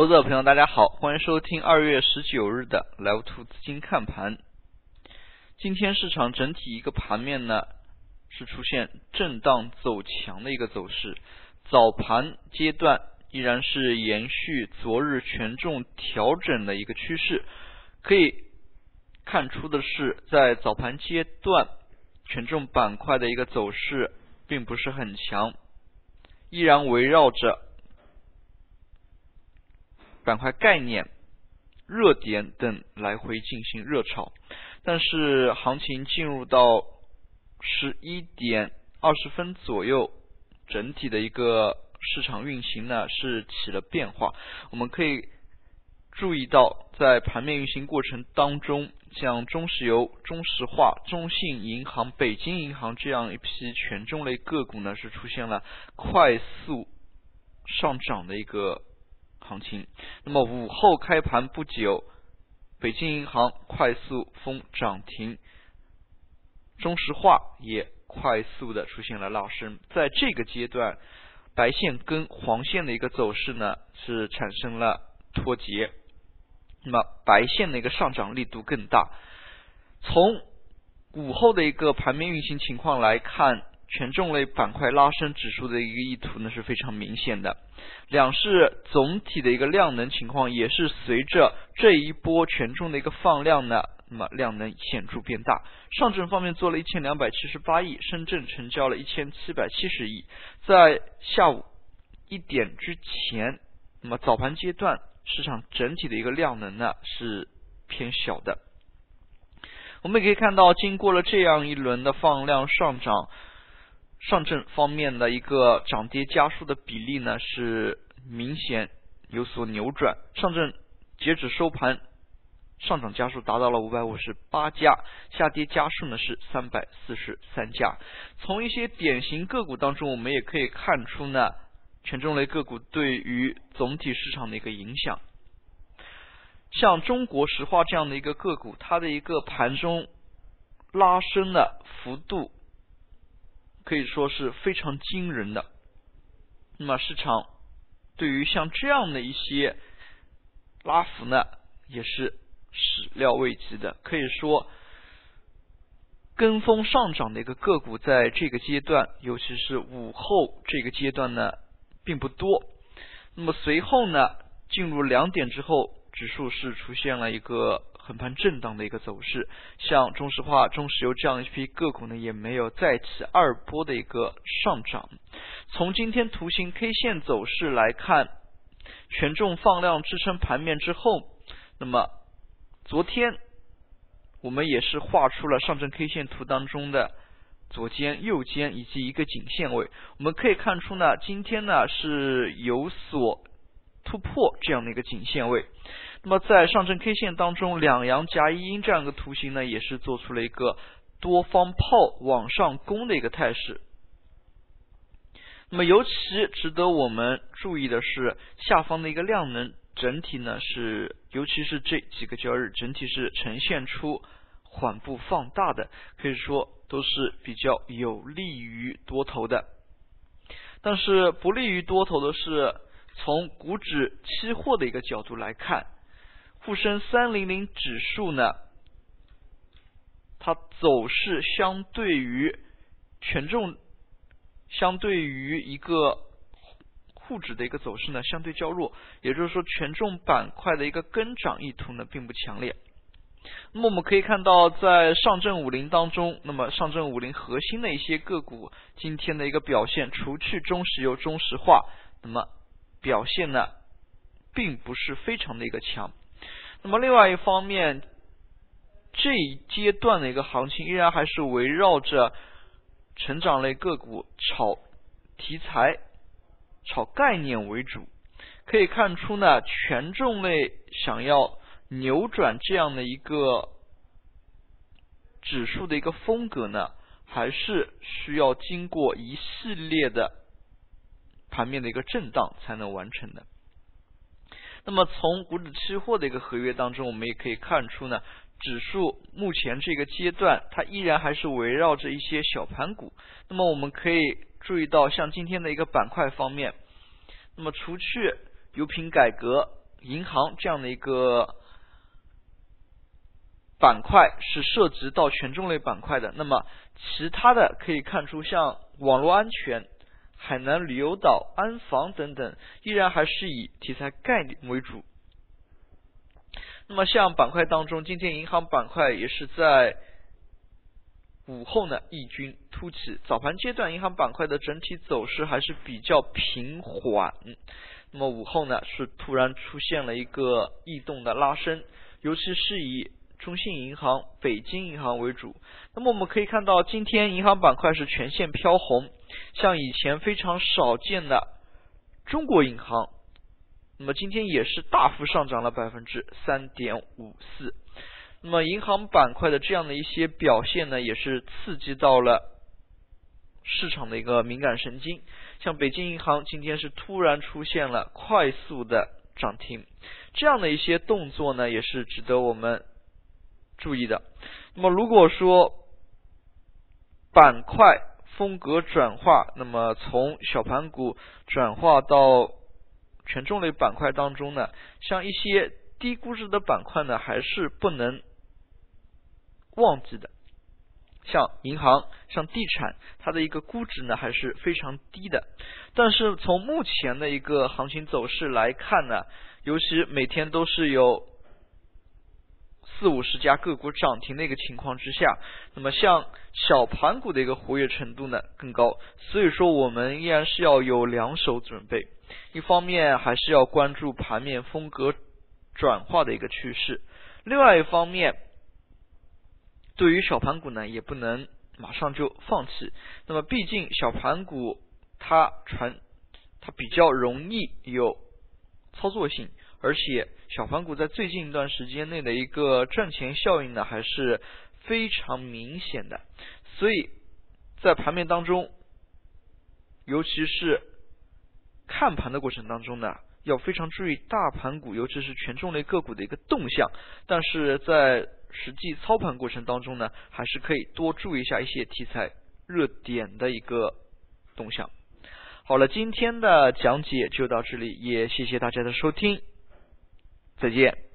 投资者朋友，大家好，欢迎收听二月十九日的 Live 兔资金看盘。今天市场整体一个盘面呢，是出现震荡走强的一个走势。早盘阶段依然是延续昨日权重调整的一个趋势，可以看出的是，在早盘阶段权重板块的一个走势并不是很强，依然围绕着。板块概念、热点等来回进行热炒，但是行情进入到十一点二十分左右，整体的一个市场运行呢是起了变化。我们可以注意到，在盘面运行过程当中，像中石油、中石化、中信银行、北京银行这样一批权重类个股呢，是出现了快速上涨的一个。行情。那么午后开盘不久，北京银行快速封涨停，中石化也快速的出现了拉升。在这个阶段，白线跟黄线的一个走势呢是产生了脱节。那么白线的一个上涨力度更大。从午后的一个盘面运行情况来看。权重类板块拉升指数的一个意图呢是非常明显的，两市总体的一个量能情况也是随着这一波权重的一个放量呢，那么量能显著变大。上证方面做了一千两百七十八亿，深圳成交了一千七百七十亿。在下午一点之前，那么早盘阶段市场整体的一个量能呢是偏小的。我们也可以看到，经过了这样一轮的放量上涨。上证方面的一个涨跌家数的比例呢是明显有所扭转，上证截止收盘上涨家数达到了五百五十八家，下跌家数呢是三百四十三家。从一些典型个股当中，我们也可以看出呢，权重类个股对于总体市场的一个影响。像中国石化这样的一个个股，它的一个盘中拉升的幅度。可以说是非常惊人的。那么市场对于像这样的一些拉幅呢，也是始料未及的。可以说，跟风上涨的一个个股，在这个阶段，尤其是午后这个阶段呢，并不多。那么随后呢，进入两点之后，指数是出现了一个。横盘震荡的一个走势，像中石化、中石油这样一批个股呢，也没有再起二波的一个上涨。从今天图形 K 线走势来看，权重放量支撑盘面之后，那么昨天我们也是画出了上证 K 线图当中的左肩、右肩以及一个颈线位。我们可以看出呢，今天呢是有所突破这样的一个颈线位。那么在上证 K 线当中，两阳夹一阴这样一个图形呢，也是做出了一个多方炮往上攻的一个态势。那么尤其值得我们注意的是，下方的一个量能整体呢是，尤其是这几个交易日，整体是呈现出缓步放大的，可以说都是比较有利于多头的。但是不利于多头的是，从股指期货的一个角度来看。沪深三零零指数呢，它走势相对于权重，相对于一个沪指的一个走势呢，相对较弱。也就是说，权重板块的一个跟涨意图呢，并不强烈。那么我们可以看到，在上证五零当中，那么上证五零核心的一些个股今天的一个表现，除去中石油、中石化，那么表现呢，并不是非常的一个强。那么另外一方面，这一阶段的一个行情依然还是围绕着成长类个股炒题材、炒概念为主。可以看出呢，权重类想要扭转这样的一个指数的一个风格呢，还是需要经过一系列的盘面的一个震荡才能完成的。那么从股指期货的一个合约当中，我们也可以看出呢，指数目前这个阶段它依然还是围绕着一些小盘股。那么我们可以注意到，像今天的一个板块方面，那么除去油品改革、银行这样的一个板块是涉及到权重类板块的，那么其他的可以看出，像网络安全、海南旅游岛、安防等等，依然还是以题材概念为主。那么像板块当中，今天银行板块也是在午后呢异军突起，早盘阶段银行板块的整体走势还是比较平缓。那么午后呢，是突然出现了一个异动的拉升，尤其是以中信银行、北京银行为主。那么我们可以看到，今天银行板块是全线飘红，像以前非常少见的中国银行，那么今天也是大幅上涨了百分之三点五四。那么银行板块的这样的一些表现呢，也是刺激到了市场的一个敏感神经。像北京银行今天是突然出现了快速的涨停，这样的一些动作呢，也是值得我们注意的。那么如果说板块风格转化，那么从小盘股转化到权重类板块当中呢，像一些低估值的板块呢，还是不能忘记的。像银行、像地产，它的一个估值呢还是非常低的。但是从目前的一个行情走势来看呢，尤其每天都是有四五十家个股涨停的一个情况之下，那么像小盘股的一个活跃程度呢更高。所以说，我们依然是要有两手准备，一方面还是要关注盘面风格转化的一个趋势，另外一方面。对于小盘股呢，也不能马上就放弃。那么，毕竟小盘股它传它比较容易有操作性，而且小盘股在最近一段时间内的一个赚钱效应呢，还是非常明显的。所以在盘面当中，尤其是看盘的过程当中呢，要非常注意大盘股，尤其是权重类个股的一个动向。但是在实际操盘过程当中呢，还是可以多注意一下一些题材热点的一个动向。好了，今天的讲解就到这里，也谢谢大家的收听，再见。